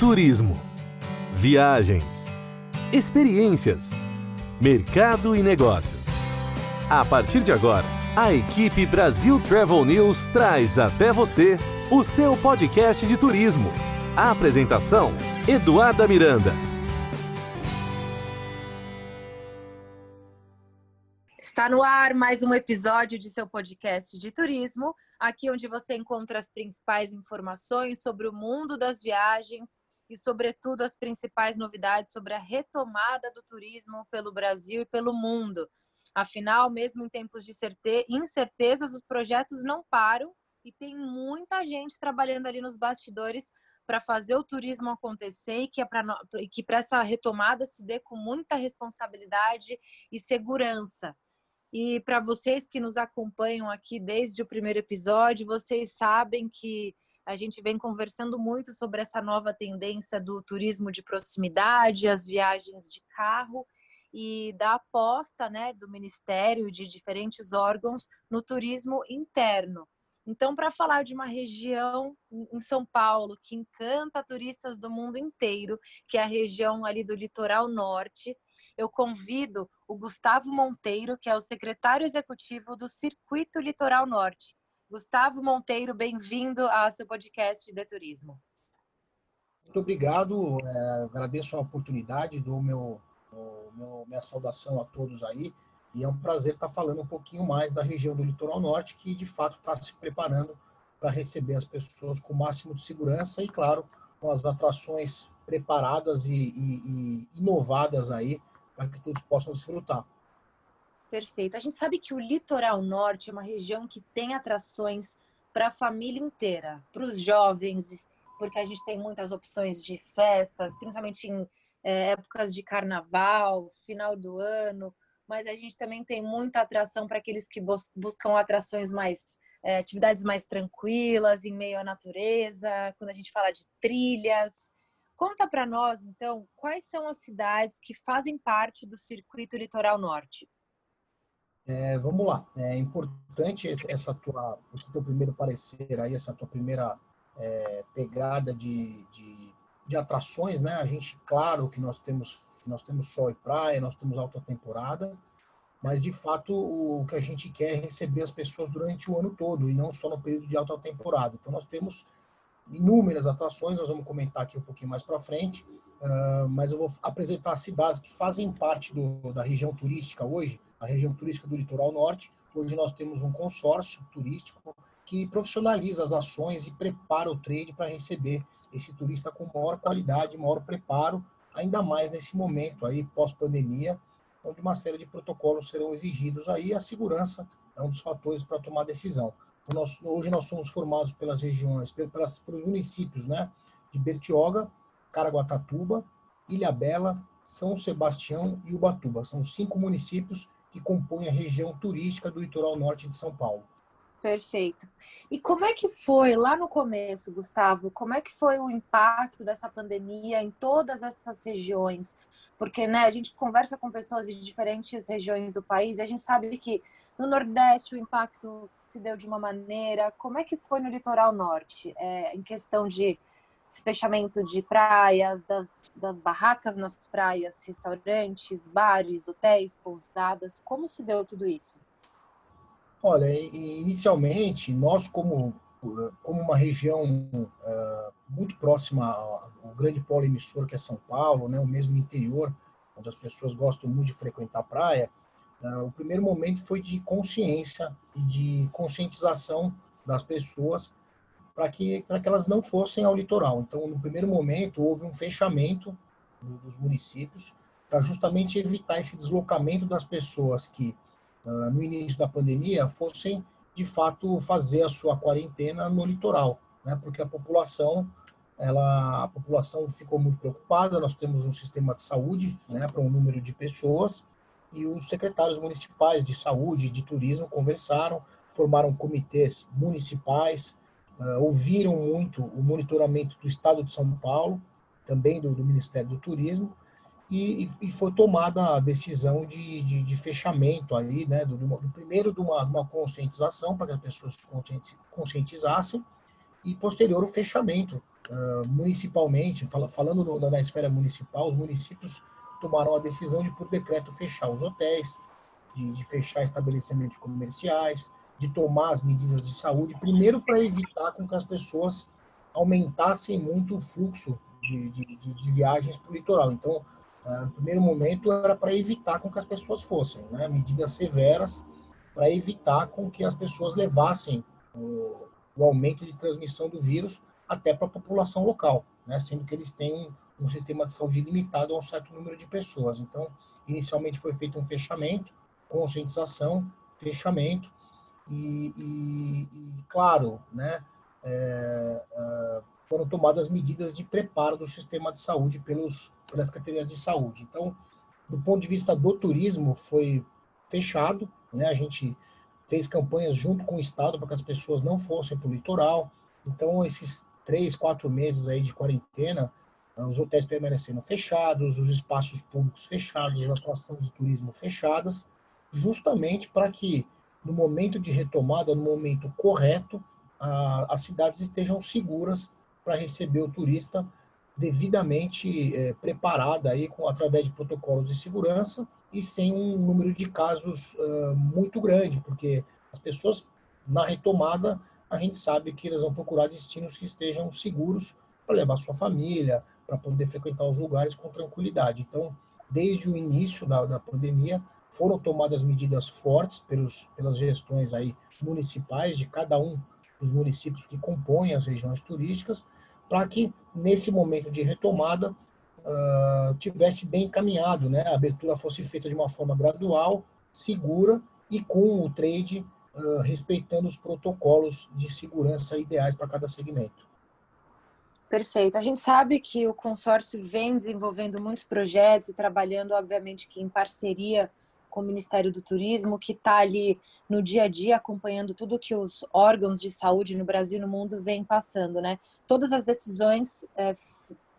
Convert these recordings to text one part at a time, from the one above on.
Turismo, viagens, experiências, mercado e negócios. A partir de agora, a equipe Brasil Travel News traz até você o seu podcast de turismo. A apresentação: Eduarda Miranda. Está no ar mais um episódio de seu podcast de turismo, aqui onde você encontra as principais informações sobre o mundo das viagens e, sobretudo, as principais novidades sobre a retomada do turismo pelo Brasil e pelo mundo. Afinal, mesmo em tempos de incertezas, os projetos não param e tem muita gente trabalhando ali nos bastidores para fazer o turismo acontecer e que, é para essa retomada se dê com muita responsabilidade e segurança. E para vocês que nos acompanham aqui desde o primeiro episódio, vocês sabem que a gente vem conversando muito sobre essa nova tendência do turismo de proximidade, as viagens de carro e da aposta né, do Ministério de diferentes órgãos no turismo interno. Então, para falar de uma região em São Paulo que encanta turistas do mundo inteiro, que é a região ali do litoral norte, eu convido o Gustavo Monteiro, que é o secretário executivo do Circuito Litoral Norte. Gustavo Monteiro, bem-vindo ao seu podcast de turismo. Muito obrigado, é, agradeço a oportunidade, dou meu, meu, minha saudação a todos aí. E é um prazer estar falando um pouquinho mais da região do litoral norte, que de fato está se preparando para receber as pessoas com o máximo de segurança e, claro, com as atrações preparadas e, e, e inovadas aí para que todos possam desfrutar. Perfeito. A gente sabe que o litoral norte é uma região que tem atrações para a família inteira, para os jovens, porque a gente tem muitas opções de festas, principalmente em é, épocas de carnaval, final do ano, mas a gente também tem muita atração para aqueles que bus buscam atrações mais, é, atividades mais tranquilas, em meio à natureza, quando a gente fala de trilhas. Conta para nós, então, quais são as cidades que fazem parte do Circuito Litoral Norte? É, vamos lá. É importante essa tua, esse teu primeiro parecer aí, essa tua primeira é, pegada de, de, de, atrações, né? A gente, claro que nós temos nós temos sol e praia, nós temos alta temporada, mas de fato o que a gente quer é receber as pessoas durante o ano todo e não só no período de alta temporada. Então nós temos inúmeras atrações, nós vamos comentar aqui um pouquinho mais para frente, uh, mas eu vou apresentar as cidades que fazem parte do, da região turística hoje, a região turística do litoral norte. Hoje nós temos um consórcio turístico que profissionaliza as ações e prepara o trade para receber esse turista com maior qualidade, maior preparo ainda mais nesse momento aí pós-pandemia, onde uma série de protocolos serão exigidos aí, a segurança é um dos fatores para tomar decisão. Então, nós, hoje nós somos formados pelas regiões, pelas, pelos municípios, né, de Bertioga, Caraguatatuba, Ilhabela, São Sebastião e Ubatuba. São cinco municípios que compõem a região turística do litoral norte de São Paulo. Perfeito. E como é que foi lá no começo, Gustavo? Como é que foi o impacto dessa pandemia em todas essas regiões? Porque né, a gente conversa com pessoas de diferentes regiões do país e a gente sabe que no Nordeste o impacto se deu de uma maneira. Como é que foi no litoral norte? É, em questão de fechamento de praias, das, das barracas nas praias, restaurantes, bares, hotéis, pousadas. Como se deu tudo isso? Olha, inicialmente, nós como, como uma região uh, muito próxima ao grande polo emissor que é São Paulo, né, o mesmo interior, onde as pessoas gostam muito de frequentar a praia, uh, o primeiro momento foi de consciência e de conscientização das pessoas para que, que elas não fossem ao litoral. Então, no primeiro momento, houve um fechamento dos municípios para justamente evitar esse deslocamento das pessoas que ah, no início da pandemia, fossem, de fato, fazer a sua quarentena no litoral, né? porque a população ela, a população ficou muito preocupada, nós temos um sistema de saúde né, para um número de pessoas, e os secretários municipais de saúde e de turismo conversaram, formaram comitês municipais, uh, ouviram muito o monitoramento do Estado de São Paulo, também do, do Ministério do Turismo, e, e, foi tomada a decisão de, de, de fechamento aí, né, do, do, primeiro de uma, uma conscientização para que as pessoas conscientizassem e posterior o fechamento uh, municipalmente, fal falando no, na esfera municipal, os municípios tomaram a decisão de, por decreto, fechar os hotéis, de, de fechar estabelecimentos comerciais, de tomar as medidas de saúde, primeiro para evitar com que as pessoas aumentassem muito o fluxo de, de, de viagens para o litoral. Então, uh, no primeiro momento, era para evitar com que as pessoas fossem, né? medidas severas para evitar com que as pessoas levassem o, o aumento de transmissão do vírus até para a população local, né? sendo que eles têm um, um sistema de saúde limitado a um certo número de pessoas. Então, inicialmente foi feito um fechamento, conscientização, fechamento, e, e, e claro, né, é, é, foram tomadas medidas de preparo do sistema de saúde pelos, pelas secretarias de saúde. Então, do ponto de vista do turismo, foi fechado, né, a gente fez campanhas junto com o Estado para que as pessoas não fossem para o litoral. Então, esses três, quatro meses aí de quarentena, os hotéis permaneceram fechados, os espaços públicos fechados, as atrações de turismo fechadas, justamente para que no momento de retomada, no momento correto, a, as cidades estejam seguras para receber o turista devidamente é, preparada aí com através de protocolos de segurança e sem um número de casos uh, muito grande, porque as pessoas na retomada a gente sabe que elas vão procurar destinos que estejam seguros para levar sua família, para poder frequentar os lugares com tranquilidade. Então, desde o início da, da pandemia, foram tomadas medidas fortes pelos, pelas gestões aí municipais de cada um dos municípios que compõem as regiões turísticas, para que nesse momento de retomada uh, tivesse bem encaminhado, né? A abertura fosse feita de uma forma gradual, segura e com o trade uh, respeitando os protocolos de segurança ideais para cada segmento. Perfeito. A gente sabe que o consórcio vem desenvolvendo muitos projetos e trabalhando, obviamente, que em parceria com o Ministério do Turismo, que está ali no dia a dia acompanhando tudo que os órgãos de saúde no Brasil e no mundo vêm passando, né? Todas as decisões é,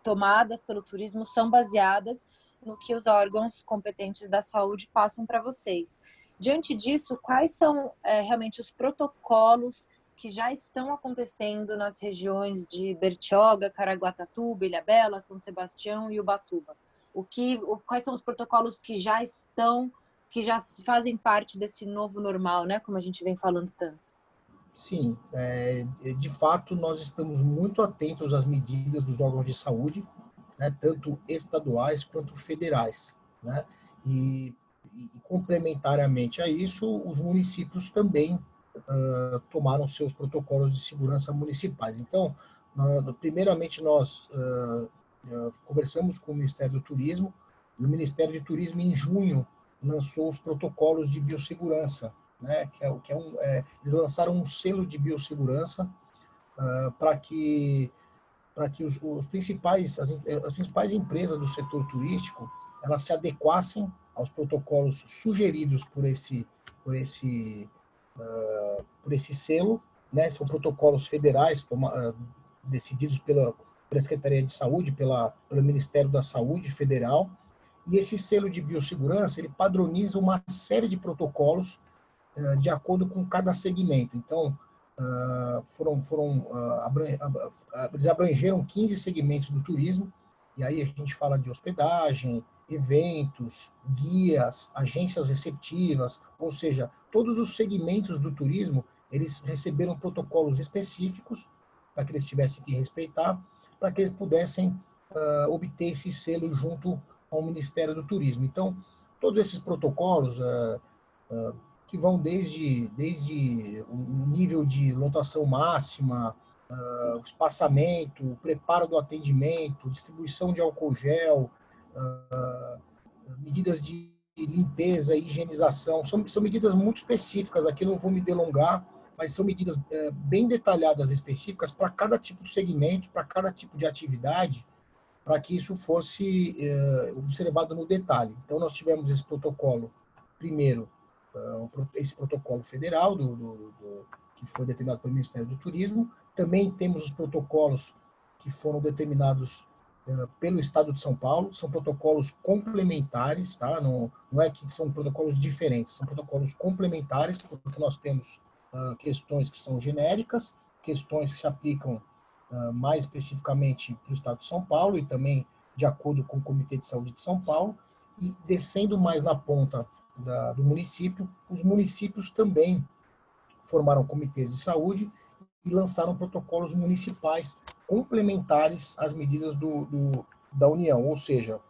tomadas pelo turismo são baseadas no que os órgãos competentes da saúde passam para vocês. Diante disso, quais são é, realmente os protocolos que já estão acontecendo nas regiões de Bertioga, Caraguatatuba, Ilhabela, São Sebastião e Ubatuba? O que, quais são os protocolos que já estão que já fazem parte desse novo normal, né? Como a gente vem falando tanto. Sim, é, de fato nós estamos muito atentos às medidas dos órgãos de saúde, né, tanto estaduais quanto federais, né? E, e complementariamente a isso, os municípios também uh, tomaram seus protocolos de segurança municipais. Então, nós, primeiramente nós uh, conversamos com o Ministério do Turismo. O Ministério de Turismo em junho lançou os protocolos de biossegurança, né? Que é, que é um, é, eles lançaram um selo de biossegurança uh, para que para que os, os principais as, as, principais empresas do setor turístico elas se adequassem aos protocolos sugeridos por esse por esse uh, por esse selo, né? São protocolos federais toma, uh, decididos pela, pela Secretaria de Saúde, pela pelo Ministério da Saúde Federal e esse selo de biossegurança, ele padroniza uma série de protocolos uh, de acordo com cada segmento. Então, uh, foram, foram uh, eles abrangeram 15 segmentos do turismo, e aí a gente fala de hospedagem, eventos, guias, agências receptivas, ou seja, todos os segmentos do turismo, eles receberam protocolos específicos para que eles tivessem que respeitar, para que eles pudessem uh, obter esse selo junto ao Ministério do Turismo. Então, todos esses protocolos, uh, uh, que vão desde, desde um nível de lotação máxima, uh, o espaçamento, o preparo do atendimento, distribuição de álcool gel, medidas de limpeza e higienização, são, são medidas muito específicas, aqui não vou me delongar, mas são medidas bem detalhadas, específicas para cada tipo de segmento, para cada tipo de atividade, para que isso fosse eh, observado no detalhe. Então, nós tivemos esse protocolo, primeiro, uh, esse protocolo federal, do, do, do, que foi determinado pelo Ministério do Turismo. Também temos os protocolos que foram determinados uh, pelo Estado de São Paulo. São protocolos complementares, tá? Não, não é que são protocolos diferentes, são protocolos complementares, porque nós temos uh, questões que são genéricas, questões que se aplicam mais especificamente para o estado de São Paulo e também de acordo com o Comitê de Saúde de São Paulo, e descendo mais na ponta da, do município, os municípios também formaram comitês de saúde e lançaram protocolos municipais complementares às medidas do, do, da União, ou seja,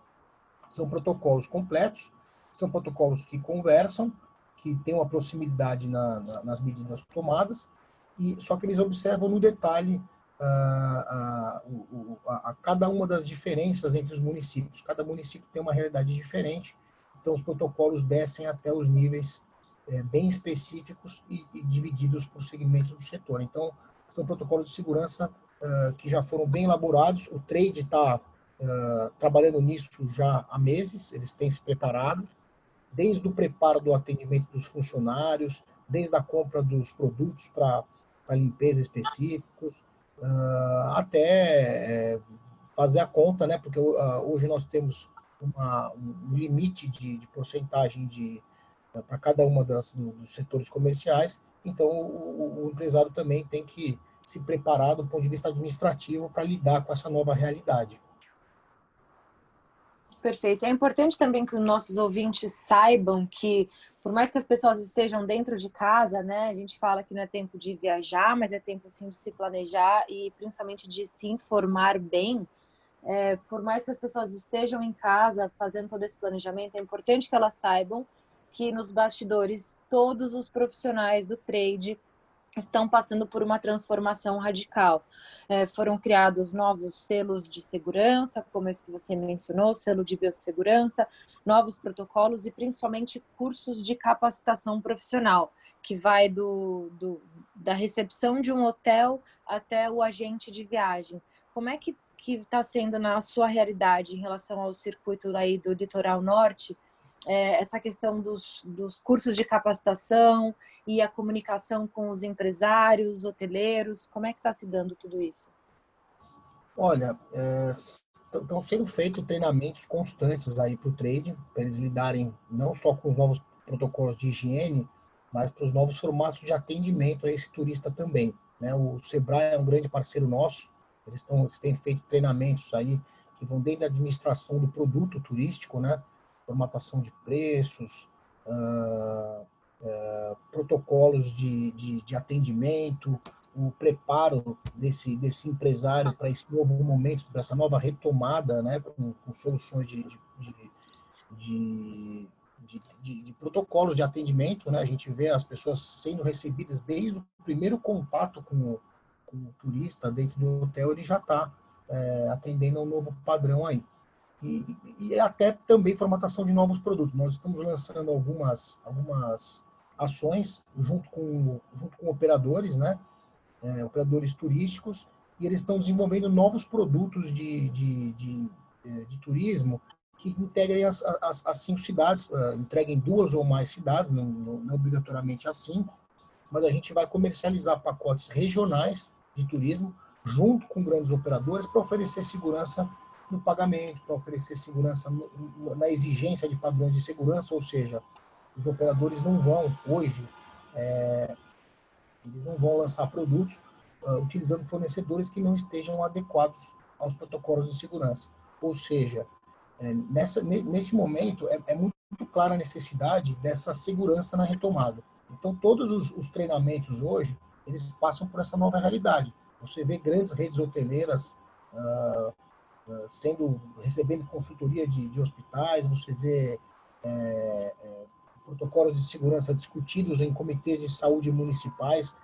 são protocolos completos, são protocolos que conversam, que têm uma proximidade na, na, nas medidas tomadas, e só que eles observam no detalhe a, a, a, cada uma das diferenças entre os municípios. Cada município tem uma realidade diferente, então os protocolos descem até os níveis é, bem específicos e, e, divididos por segmento do setor. Então, são protocolos de segurança uh, que já foram bem elaborados. O trade está uh, trabalhando nisso já há meses, eles têm se preparado, desde o preparo do atendimento dos funcionários, desde a compra dos produtos para limpeza específicos, uh, até é, fazer a conta, né? Porque uh, hoje nós temos uma, um limite de, de porcentagem de uh, para cada uma das do, dos setores comerciais. Então o, o, empresário também tem que se preparar do ponto de vista administrativo para lidar com essa nova realidade. Perfeito. É importante também que os nossos ouvintes saibam que, por mais que as pessoas estejam dentro de casa, né, a gente fala que não é tempo de viajar, mas é tempo sim de se planejar e principalmente de se informar bem. É, por mais que as pessoas estejam em casa fazendo todo esse planejamento, é importante que elas saibam que nos bastidores todos os profissionais do trade estão passando por uma transformação radical. É, foram criados novos selos de segurança, como esse que você mencionou, selo de biossegurança, novos protocolos e principalmente cursos de capacitação profissional, que vai do, do da recepção de um hotel até o agente de viagem. Como é que está sendo na sua realidade em relação ao circuito aí do litoral norte? É, essa questão dos, dos cursos de capacitação e a comunicação com os empresários, hoteleiros, como é que está se dando tudo isso? Olha, estão é, sendo feitos treinamentos constantes aí para o trade, para eles lidarem não só com os novos protocolos de higiene, mas para os novos formatos de atendimento a esse turista também. Né? O Sebrae é um grande parceiro nosso, eles, estão, eles têm feito treinamentos aí que vão desde a administração do produto turístico, né? Formatação de preços, uh, uh, protocolos de, de, de, atendimento, o preparo desse, desse empresário para esse novo momento, para essa nova retomada, né, com, com soluções de, de, de, protocolos de atendimento. Né, a gente vê as pessoas sendo recebidas desde o primeiro contato com o, com o turista dentro do hotel, ele já está é, atendendo a um novo padrão aí e, e até também formatação de novos produtos. Nós estamos lançando algumas, algumas ações junto com, junto com operadores, né? É, operadores turísticos, e eles estão desenvolvendo novos produtos de, de, de, é, de turismo que integrem as, as, as cinco cidades, uh, entreguem duas ou mais cidades, não, não, não obrigatoriamente as cinco, mas a gente vai comercializar pacotes regionais de turismo junto com grandes operadores para oferecer segurança no pagamento, para oferecer segurança na exigência de padrões de segurança, ou seja, os operadores não vão, hoje, é, eles não vão lançar produtos uh, utilizando fornecedores que não estejam adequados aos protocolos de segurança. Ou seja, é, nessa, nesse momento, é, é, muito clara a necessidade dessa segurança na retomada. Então, todos os, os treinamentos hoje, eles passam por essa nova realidade. Você vê grandes redes hoteleiras uh, sendo recebendo consultoria de, de hospitais, você vê é, é, protocolos de segurança discutidos em comitês de saúde municipais,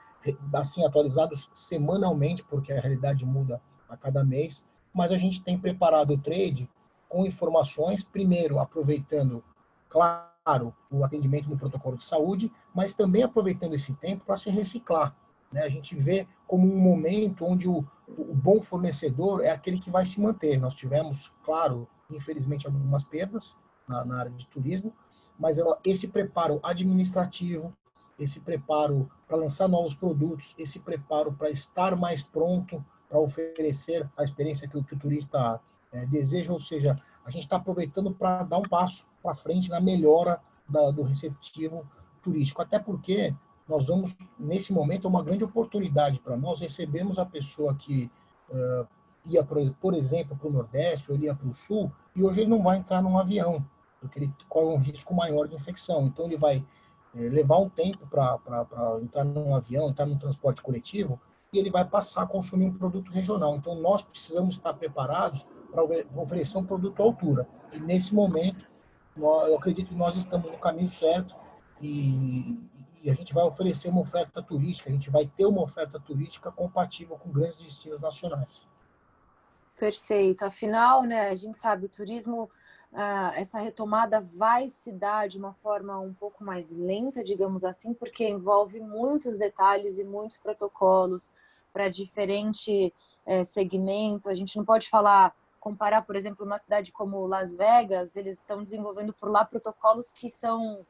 assim atualizados semanalmente, porque a realidade muda a cada mês. Mas a gente tem preparado o trade com informações, primeiro aproveitando, claro, o atendimento no protocolo de saúde, mas também aproveitando esse tempo para se reciclar. Né? A gente vê como um momento onde o, o bom fornecedor é aquele que vai se manter. Nós tivemos, claro, infelizmente, algumas perdas na, na área de turismo, mas esse preparo administrativo, esse preparo para lançar novos produtos, esse preparo para estar mais pronto para oferecer a experiência que o, que o turista é, deseja, ou seja, a gente está aproveitando para dar um passo para frente na melhora da, do receptivo turístico, até porque nós vamos, nesse momento, é uma grande oportunidade para nós, recebemos a pessoa que uh, ia, por exemplo, para o Nordeste ou ele ia para o Sul, e hoje ele não vai entrar num avião, porque ele corre um risco maior de infecção. Então, ele vai é, levar um tempo para entrar num avião, entrar num transporte coletivo, e ele vai passar a consumir um produto regional. Então, nós precisamos estar preparados para oferecer um produto à altura. E, nesse momento, eu acredito que nós estamos no caminho certo e, e a gente vai oferecer uma oferta turística, a gente vai ter uma oferta turística compatível com grandes destinos nacionais. Perfeito. Afinal, né, a gente sabe, o turismo, ah, essa retomada vai se dar de uma forma um pouco mais lenta, digamos assim, porque envolve muitos detalhes e muitos protocolos para diferente é, segmento. A gente não pode falar, comparar, por exemplo, uma cidade como Las Vegas, eles estão desenvolvendo por lá protocolos que são,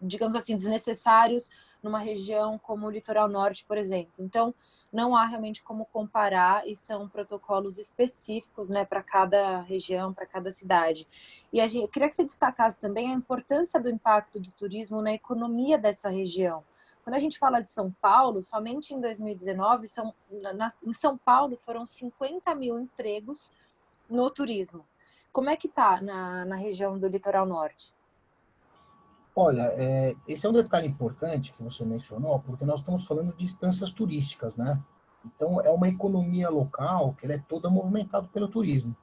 digamos assim, desnecessários numa região como o litoral norte, por exemplo. Então, não há realmente como comparar e são protocolos específicos né, para cada região, para cada cidade. E a gente, eu queria que você destacasse também a importância do impacto do turismo na economia dessa região. Quando a gente fala de São Paulo, somente em 2019, são, na, em São Paulo foram 50 mil empregos no turismo. Como é que está na, na região do litoral norte? Olha, é, esse é um detalhe importante que você mencionou, porque nós estamos falando de instâncias turísticas, né? Então, é uma economia local que ela é toda movimentada pelo turismo.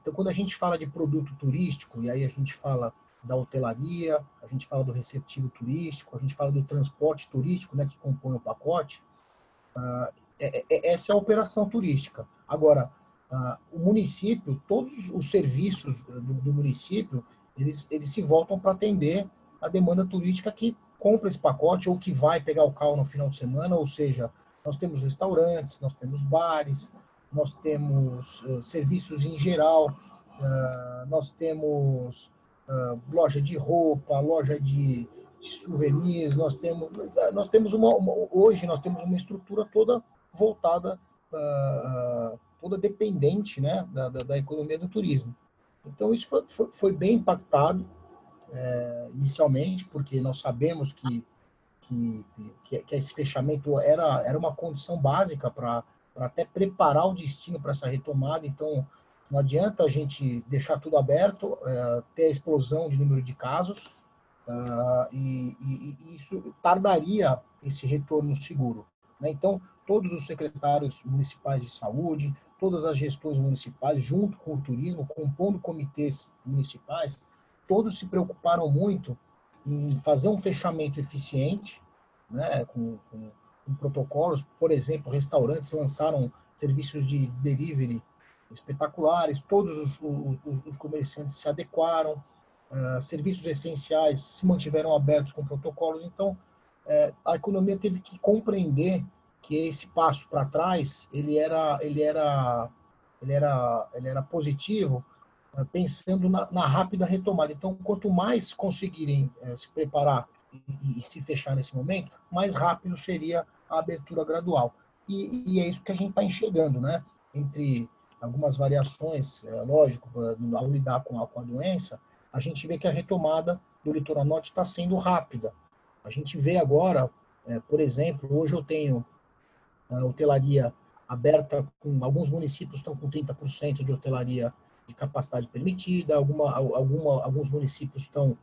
Então, quando a gente fala de produto turístico, e aí a gente fala da hotelaria, a gente fala do receptivo turístico, a gente fala do transporte turístico, né, que compõe o pacote, uh, é, é, essa é a operação turística. Agora, uh, o município, todos os serviços do, do município, eles, eles se voltam para atender a demanda turística que compra esse pacote ou que vai pegar o carro no final de semana, ou seja, nós temos restaurantes, nós temos bares, nós temos uh, serviços em geral, uh, nós temos uh, loja de roupa, loja de, de, souvenirs, nós temos, nós temos uma, uma, hoje nós temos uma estrutura toda voltada, toda dependente né, da, da, da, economia do turismo. Então isso foi, foi, foi bem impactado, é, inicialmente, porque nós sabemos que, que, que, que, esse fechamento era, era uma condição básica para até preparar o destino para essa retomada. Então, não adianta a gente deixar tudo aberto, é, ter a explosão de número de casos, uh, e, e, e, isso tardaria esse retorno seguro. Né? Então, todos os secretários municipais de saúde, todas as gestões municipais, junto com o turismo, compondo comitês municipais, todos se preocuparam muito em fazer um fechamento eficiente, né, com, com, com protocolos. Por exemplo, restaurantes lançaram serviços de delivery espetaculares, todos os, os, os comerciantes se adequaram, uh, serviços essenciais se mantiveram abertos com protocolos. Então, uh, a economia teve que compreender que esse passo para trás ele era ele era ele era ele era positivo pensando na, na, rápida retomada. Então, quanto mais conseguirem é, se preparar e, e, se fechar nesse momento, mais rápido seria a abertura gradual. E, e é isso que a gente está enxergando, né? Entre algumas variações, é, lógico, ao lidar com a, com a doença, a gente vê que a retomada do litoral norte está sendo rápida. A gente vê agora, é, por exemplo, hoje eu tenho a hotelaria aberta com alguns municípios estão com 30% de hotelaria de capacidade permitida, alguma, alguma, alguns municípios estão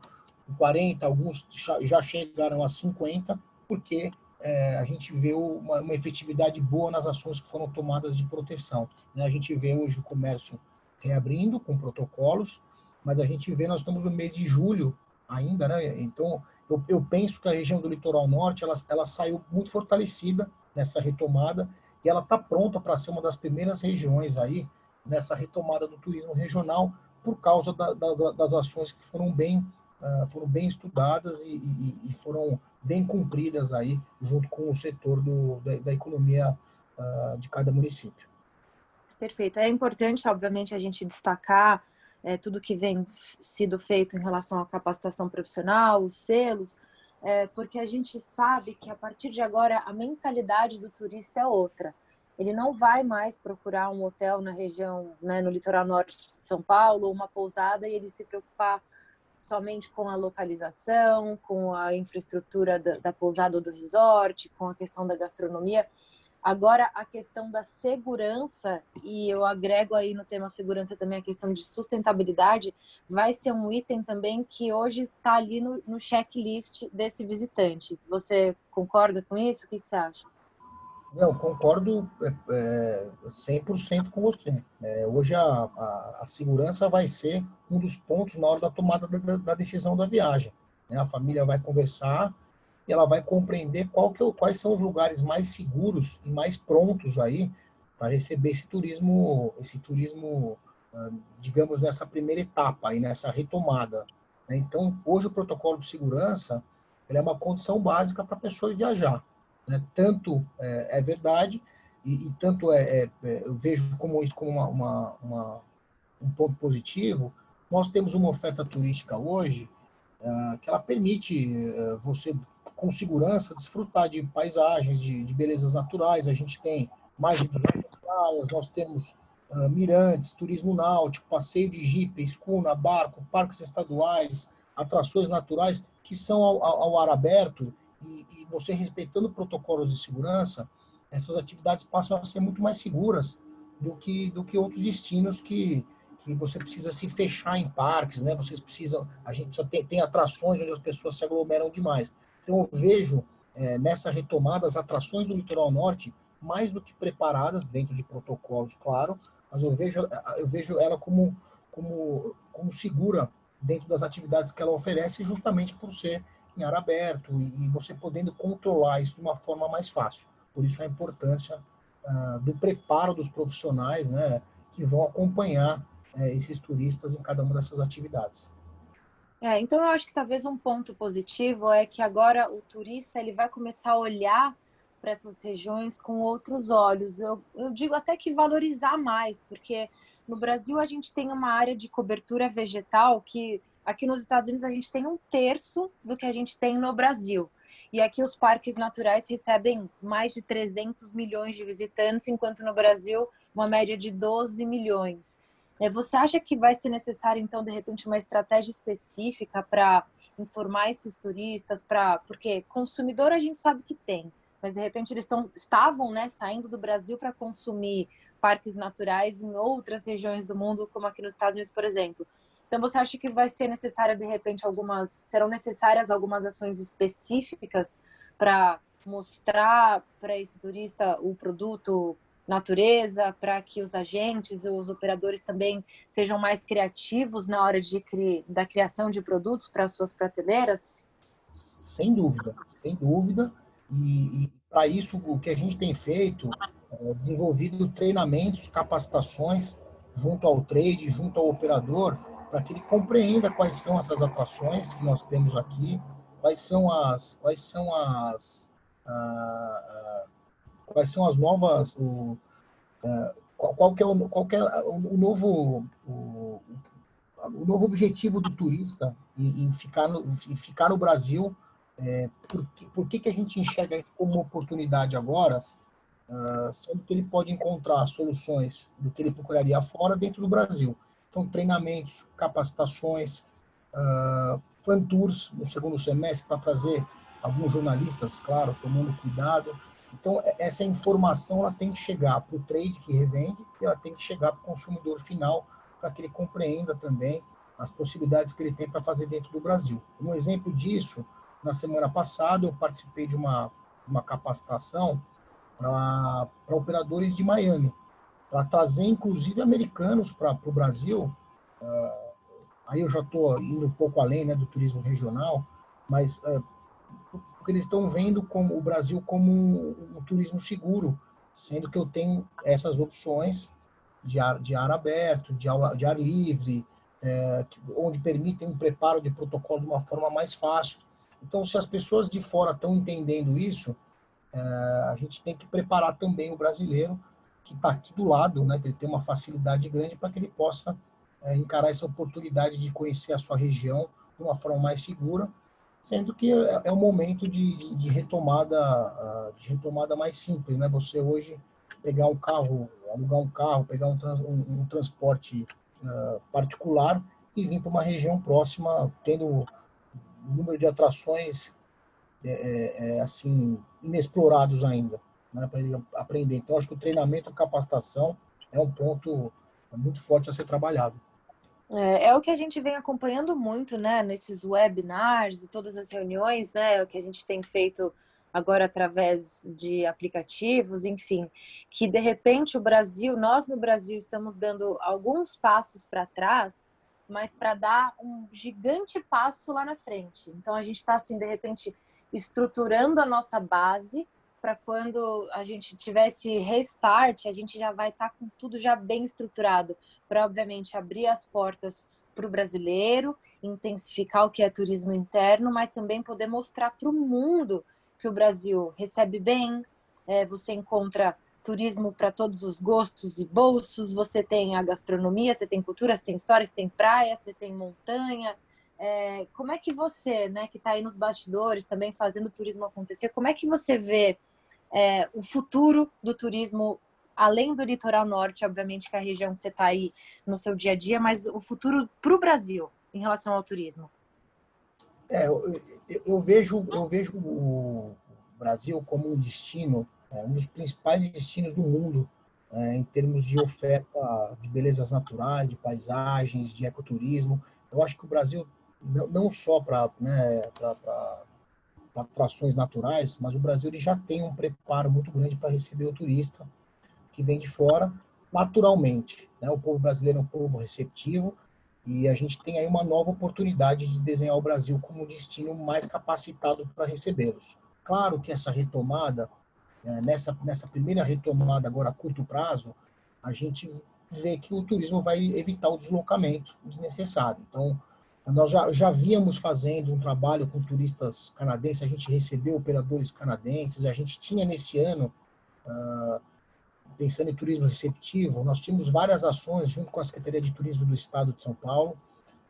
com 40, alguns já chegaram a 50, porque é, a gente vê uma, uma, efetividade boa nas ações que foram tomadas de proteção. Né? A gente vê hoje o comércio reabrindo com protocolos, mas a gente vê, nós estamos no mês de julho ainda, né? Então, eu, eu penso que a região do litoral norte, ela, ela saiu muito fortalecida nessa retomada e ela está pronta para ser uma das primeiras regiões aí nessa retomada do turismo regional por causa da, da, das ações que foram bem uh, foram bem estudadas e, e, e, foram bem cumpridas aí junto com o setor do, da, da economia uh, de cada município. Perfeito. É importante, obviamente, a gente destacar é, tudo que vem sido feito em relação à capacitação profissional, os selos, é, porque a gente sabe que a partir de agora a mentalidade do turista é outra ele não vai mais procurar um hotel na região, né, no litoral norte de São Paulo, uma pousada e ele se preocupar somente com a localização, com a infraestrutura da, da pousada ou do resort, com a questão da gastronomia. Agora, a questão da segurança, e eu agrego aí no tema segurança também a questão de sustentabilidade, vai ser um item também que hoje está ali no, no checklist desse visitante. Você concorda com isso? O que, que você acha? Não, concordo é, é, 100% com você. É, hoje a, a, a, segurança vai ser um dos pontos na hora da tomada da, da decisão da viagem. Né? A família vai conversar e ela vai compreender é, quais são os lugares mais seguros e mais prontos aí para receber esse turismo, esse turismo, ah, digamos, nessa primeira etapa aí, nessa retomada. Né? Então, hoje o protocolo de segurança é uma condição básica para a pessoa viajar. Né? Tanto é, é verdade, e, e tanto é, é, é, eu vejo como isso como uma, uma, uma, um ponto positivo, nós temos uma oferta turística hoje uh, que ela permite uh, você, com segurança, desfrutar de paisagens, de, de, belezas naturais. A gente tem mais de 200 praias, nós temos uh, mirantes, turismo náutico, passeio de jipe, escuna, barco, parques estaduais, atrações naturais que são ao, ao ar aberto e, e você respeitando protocolos de segurança, essas atividades passam a ser muito mais seguras do que, do que outros destinos que, que você precisa se fechar em parques, né? Vocês precisam, a gente só tem, tem atrações onde as pessoas se aglomeram demais. Então eu vejo é, nessa retomada as atrações do litoral norte mais do que preparadas dentro de protocolos, claro, mas eu vejo eu vejo ela como como como segura dentro das atividades que ela oferece, justamente por ser ar aberto e, e você podendo controlar isso de uma forma mais fácil. Por isso a importância uh, do preparo dos profissionais, né, que vão acompanhar uh, esses turistas em cada uma dessas atividades. É, então eu acho que talvez um ponto positivo é que agora o turista ele vai começar a olhar para essas regiões com outros olhos. Eu, eu digo até que valorizar mais, porque no Brasil a gente tem uma área de cobertura vegetal que Aqui nos Estados Unidos a gente tem um terço do que a gente tem no Brasil. E aqui os parques naturais recebem mais de 300 milhões de visitantes, enquanto no Brasil uma média de 12 milhões. É, você acha que vai ser necessário, então, de repente, uma estratégia específica para informar esses turistas? Pra... Porque consumidor a gente sabe que tem, mas de repente eles tão, estavam né, saindo do Brasil para consumir parques naturais em outras regiões do mundo, como aqui nos Estados Unidos, por exemplo. Então, você acha que vai ser necessária, de repente, algumas. Serão necessárias algumas ações específicas para mostrar para esse turista o produto natureza, para que os agentes, os operadores também sejam mais criativos na hora de cri... da criação de produtos para as suas prateleiras? Sem dúvida, sem dúvida. E, e para isso, o que a gente tem feito é desenvolvido treinamentos, capacitações junto ao trade, junto ao operador, para que ele compreenda quais são essas atrações que nós temos aqui, quais são as, quais são as, ah, ah, quais são as novas, o, ah, qual, qual, é o, qual é o, novo, o, o, novo objetivo do turista em, em, ficar, no, em ficar no Brasil, é, por, que, por que, que a gente enxerga isso como oportunidade agora, uh, sendo que ele pode encontrar soluções do que ele procuraria fora dentro do Brasil. Então, treinamentos, capacitações, uh, fan tours no segundo semestre para trazer alguns jornalistas, claro, tomando cuidado. Então, essa informação ela tem que chegar para o trade que revende e ela tem que chegar para o consumidor final para que ele compreenda também as possibilidades que ele tem para fazer dentro do Brasil. Um exemplo disso, na semana passada, eu participei de uma, uma capacitação para operadores de Miami para trazer inclusive americanos para o Brasil. Uh, aí eu já estou indo um pouco além né, do turismo regional, mas uh, porque eles estão vendo como o Brasil como um, um, turismo seguro, sendo que eu tenho essas opções de ar, de ar aberto, de ar, de ar livre, é, onde permitem um preparo de protocolo de uma forma mais fácil. Então, se as pessoas de fora estão entendendo isso, é, a gente tem que preparar também o brasileiro que está aqui do lado, né, que ele tem uma facilidade grande para que ele possa é, encarar essa oportunidade de conhecer a sua região de uma forma mais segura, sendo que é, é um momento de, de, de retomada uh, de retomada mais simples, né? Você hoje pegar um carro, alugar um carro, pegar um, trans, um, um transporte uh, particular e vir para uma região próxima, tendo um número de atrações é, é, é assim inexplorados ainda. Né, para ele aprender. Então, acho que o treinamento, a capacitação é um ponto muito forte a ser trabalhado. É, é, o que a gente vem acompanhando muito, né, nesses webinars e todas as reuniões, né, o que a gente tem feito agora através de aplicativos, enfim, que de repente o Brasil, nós no Brasil estamos dando alguns passos para trás, mas para dar um gigante passo lá na frente. Então a gente está assim, de repente, estruturando a nossa base para quando a gente tivesse restart, a gente já vai estar tá com tudo já bem estruturado para obviamente abrir as portas para o brasileiro, intensificar o que é turismo interno, mas também poder mostrar para o mundo que o Brasil recebe bem, é, você encontra turismo para todos os gostos e bolsos, você tem a gastronomia, você tem cultura, você tem história, você tem praia, você tem montanha. É, como é que você, né, que está aí nos bastidores também fazendo turismo acontecer, como é que você vê é, o futuro do turismo além do litoral norte, obviamente que é a região que você está aí no seu dia a dia, mas o futuro para o Brasil em relação ao turismo? É, eu, eu, vejo, eu vejo o Brasil como um destino, é, um dos principais destinos do mundo é, em termos de oferta de belezas naturais, de paisagens, de ecoturismo. Eu acho que o Brasil, não, só para né, atrações naturais, mas o Brasil ele já tem um preparo muito grande para receber o turista que vem de fora, naturalmente. Né? O povo brasileiro é um povo receptivo, e a gente tem aí uma nova oportunidade de desenhar o Brasil como um destino mais capacitado para recebê-los. Claro que essa retomada, é, nessa, nessa primeira retomada agora a curto prazo, a gente vê que o turismo vai evitar o deslocamento desnecessário. Então, nós já, já víamos fazendo um trabalho com turistas canadenses, a gente recebeu operadores canadenses, a gente tinha nesse ano uh, pensando em turismo receptivo, nós tínhamos várias ações junto com a Secretaria de Turismo do Estado de São Paulo.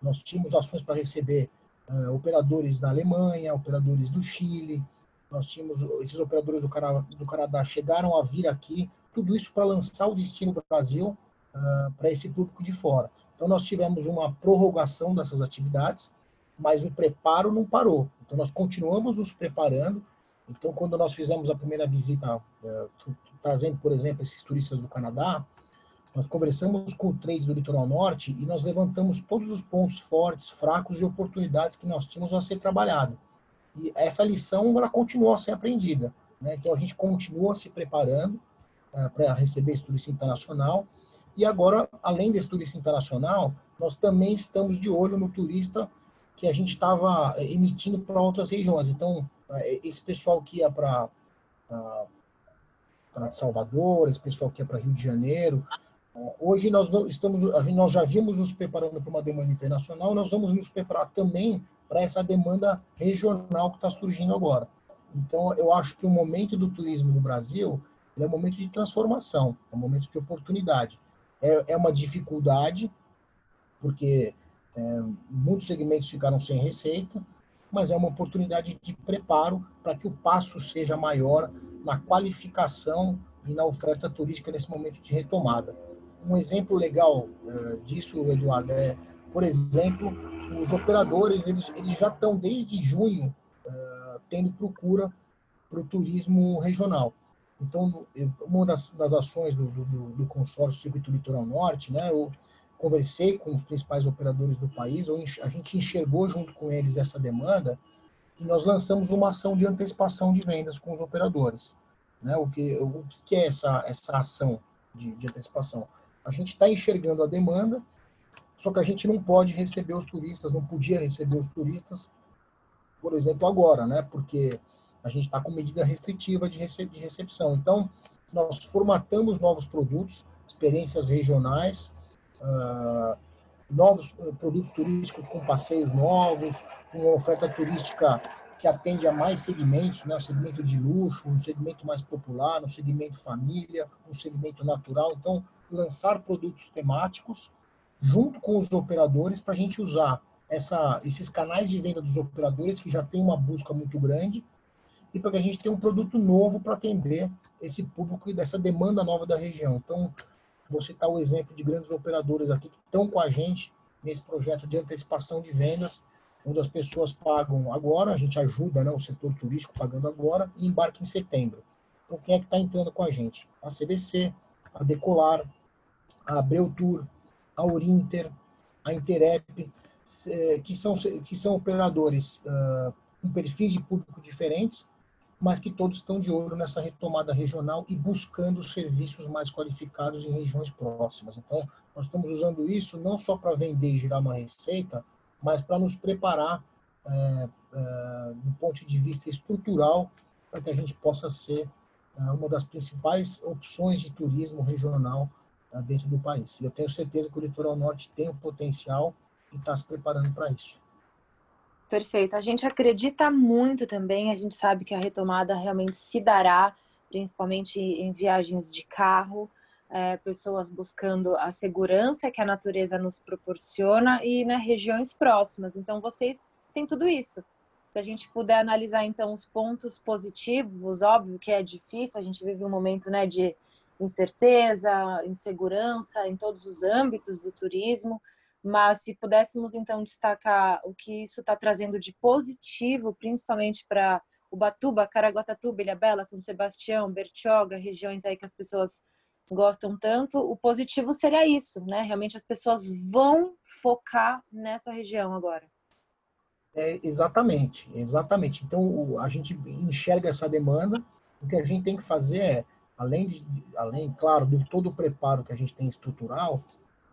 Nós tínhamos ações para receber uh, operadores da Alemanha, operadores do Chile. Nós tínhamos esses operadores do, Canadá, chegaram a vir aqui. Tudo isso para lançar o destino Brasil uh, para esse público de fora. Então nós tivemos uma prorrogação dessas atividades, mas o preparo não parou. Então nós continuamos nos preparando. Então quando nós fizemos a primeira visita uh, trazendo, por exemplo, esses turistas do Canadá, nós conversamos com o trade do litoral norte e nós levantamos todos os pontos fortes, fracos e oportunidades que nós tínhamos a ser trabalhado. E essa lição ela continua a ser aprendida, né? Então a gente continua se preparando uh, para receber esse turista internacional e agora, além desse turista internacional, nós também estamos de olho no turista que a gente estava eh, emitindo para outras regiões. Então, eh, esse pessoal que ia para Salvador, esse pessoal que é para Rio de Janeiro. É, hoje nós estamos, nós já vimos nos preparando para uma demanda internacional, nós vamos nos preparar também para essa demanda regional que está surgindo agora. Então, eu acho que o momento do turismo no Brasil é um momento de transformação, é um momento de oportunidade. É, é uma dificuldade, porque é, muitos segmentos ficaram sem receita, mas é uma oportunidade de preparo para que o passo seja maior na qualificação e na oferta turística nesse momento de retomada. Um exemplo legal uh, disso, Eduardo, é, por exemplo, os operadores eles, eles já estão desde junho uh, tendo procura para o turismo regional. Então, uma das, das ações do, do, do, consórcio Circuito Litoral Norte, né, eu conversei com os principais operadores do país, a gente enxergou junto com eles essa demanda e nós lançamos uma ação de antecipação de vendas com os operadores. Né? O, que, o que é essa, essa ação de, de antecipação? A gente está enxergando a demanda, só que a gente não pode receber os turistas, não podia receber os turistas, por exemplo, agora, né? porque a gente está com medida restritiva de, recep de recepção. Então, nós formatamos novos produtos, experiências regionais, uh, novos uh, produtos turísticos com passeios novos, uma oferta turística que atende a mais segmentos, né? segmento de luxo, um segmento mais popular, um segmento família, um segmento natural. Então, lançar produtos temáticos junto com os operadores para a gente usar essa, esses canais de venda dos operadores que já tem uma busca muito grande e para que a gente tenha um produto novo para atender esse público e dessa demanda nova da região. Então, vou citar o exemplo de grandes operadores aqui que estão com a gente nesse projeto de antecipação de vendas onde as pessoas pagam agora, a gente ajuda né, o setor turístico pagando agora e embarca em setembro. Então, quem é que está entrando com a gente? A CVC, a Decolar, a Abreu Tour, a Urinter, a Interep, eh, que são, que são operadores uh, com perfis de público diferentes, mas que todos estão de olho nessa retomada regional e buscando serviços mais qualificados em regiões próximas. Então, nós estamos usando isso não só para vender e gerar uma receita, mas para nos preparar é, é, do ponto de vista estrutural para que a gente possa ser é, uma das principais opções de turismo regional é, dentro do país. E eu tenho certeza que o litoral norte tem o potencial e está se preparando para isso. Perfeito. A gente acredita muito também, a gente sabe que a retomada realmente se dará, principalmente em viagens de carro, é, pessoas buscando a segurança que a natureza nos proporciona e né, regiões próximas. Então, vocês têm tudo isso. Se a gente puder analisar, então, os pontos positivos, óbvio que é difícil, a gente vive um momento né, de incerteza, insegurança em todos os âmbitos do turismo, mas se pudéssemos então destacar o que isso está trazendo de positivo, principalmente para Ubatuba, Caraguatatuba, Ilhabela, São Sebastião, Bertioga, regiões aí que as pessoas gostam tanto, o positivo seria isso, né? Realmente as pessoas vão focar nessa região agora. É, exatamente, exatamente. Então a gente enxerga essa demanda. O que a gente tem que fazer é, além de, além, claro, de todo o preparo que a gente tem estrutural,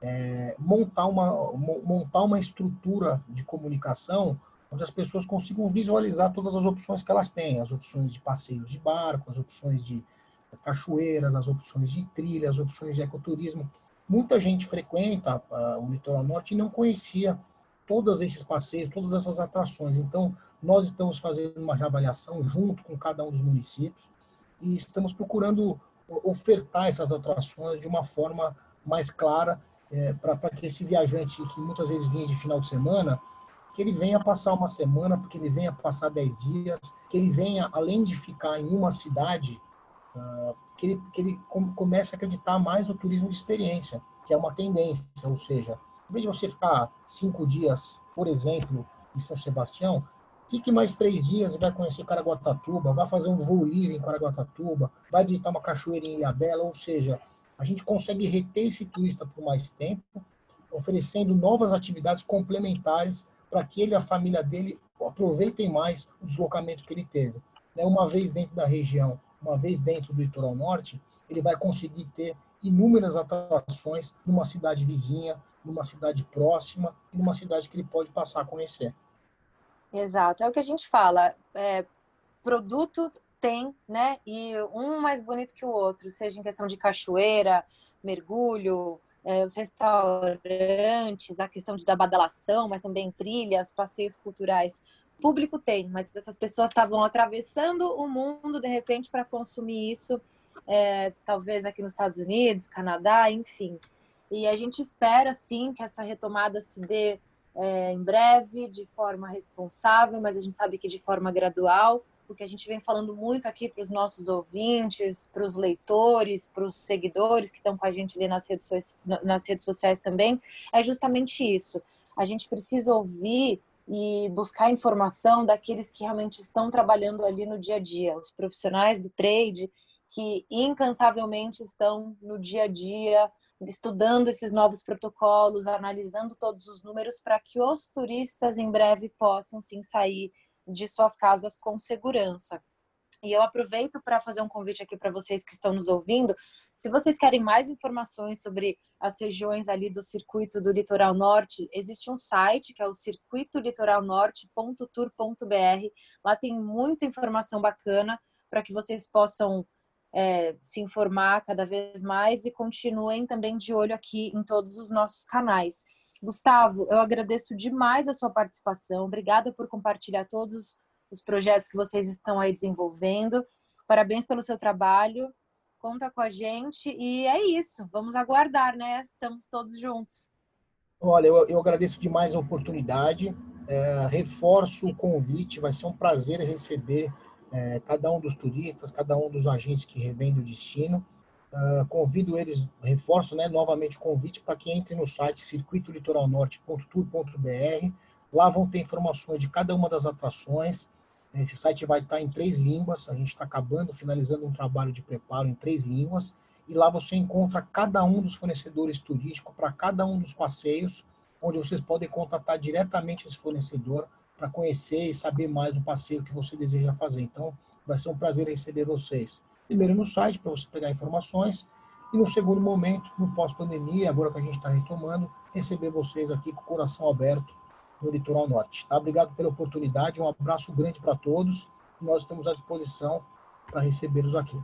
é, montar, uma, montar uma estrutura de comunicação onde as pessoas consigam visualizar todas as opções que elas têm, as opções de passeios de barco, as opções de cachoeiras, as opções de trilha, as opções de ecoturismo. Muita gente frequenta uh, o litoral norte e não conhecia todos esses passeios, todas essas atrações. Então, nós estamos fazendo uma avaliação junto com cada um dos municípios e estamos procurando ofertar essas atrações de uma forma mais clara é, para que esse viajante que muitas vezes vinha de final de semana, que ele venha passar uma semana, porque ele venha passar dez dias, que ele venha, além de ficar em uma cidade, uh, que ele, que ele comece a acreditar mais no turismo de experiência, que é uma tendência, ou seja, em vez de você ficar cinco dias, por exemplo, em São Sebastião, fique mais três dias vai conhecer Caraguatatuba, vai fazer um voo livre em Caraguatatuba, vai visitar uma cachoeira em Ilhabela, ou seja, a gente consegue reter esse turista por mais tempo, oferecendo novas atividades complementares para que ele e a família dele aproveitem mais o deslocamento que ele teve. Né, uma vez dentro da região, uma vez dentro do litoral norte, ele vai conseguir ter inúmeras atrações numa cidade vizinha, numa cidade próxima numa cidade que ele pode passar a conhecer. Exato, é o que a gente fala. É, produto tem, né? E um mais bonito que o outro, seja em questão de cachoeira, mergulho, é, os restaurantes, a questão de, da badalação, mas também trilhas, passeios culturais. Público tem, mas essas pessoas estavam atravessando o mundo de repente para consumir isso, é, talvez aqui nos Estados Unidos, Canadá, enfim. E a gente espera sim que essa retomada se dê é, em breve, de forma responsável, mas a gente sabe que de forma gradual porque a gente vem falando muito aqui para os nossos ouvintes, para os leitores, para os seguidores que estão com a gente ali nas redes, nas redes sociais também, é justamente isso. A gente precisa ouvir e buscar informação daqueles que realmente estão trabalhando ali no dia a dia, os profissionais do trade que incansavelmente estão no dia a dia estudando esses novos protocolos, analisando todos os números para que os turistas em breve possam sim sair de suas casas com segurança. E eu aproveito para fazer um convite aqui para vocês que estão nos ouvindo. Se vocês querem mais informações sobre as regiões ali do circuito do Litoral Norte, existe um site que é o circuitolitoralnorte.tour.br. Lá tem muita informação bacana para que vocês possam é, se informar cada vez mais e continuem também de olho aqui em todos os nossos canais. Gustavo, eu agradeço demais a sua participação. Obrigada por compartilhar todos os projetos que vocês estão aí desenvolvendo. Parabéns pelo seu trabalho. Conta com a gente e é isso. Vamos aguardar, né? Estamos todos juntos. Olha, eu, eu agradeço demais a oportunidade. É, reforço o convite. Vai ser um prazer receber é, cada um dos turistas, cada um dos agentes que revendem o destino. Uh, convido eles, reforço né, novamente o convite para que entre no site circuitolitoralnorte.tour.br. Lá vão ter informações de cada uma das atrações, Esse site vai estar em três línguas. A gente está acabando, finalizando um trabalho de preparo em três línguas. E lá você encontra cada um dos fornecedores turísticos para cada um dos passeios, onde vocês podem contatar diretamente esse fornecedor para conhecer e saber mais do passeio que você deseja fazer. Então, vai ser um prazer receber vocês. Primeiro no site, para você pegar informações, e no segundo momento, no pós-pandemia, agora que a gente está retomando, receber vocês aqui com o coração aberto no Litoral Norte. Tá? Obrigado pela oportunidade, um abraço grande para todos. Nós estamos à disposição para recebê-los aqui.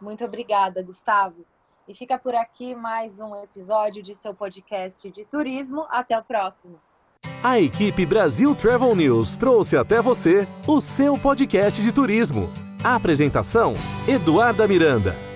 Muito obrigada, Gustavo. E fica por aqui mais um episódio de seu podcast de turismo. Até o próximo. A equipe Brasil Travel News trouxe até você o seu podcast de turismo. A apresentação: Eduarda Miranda.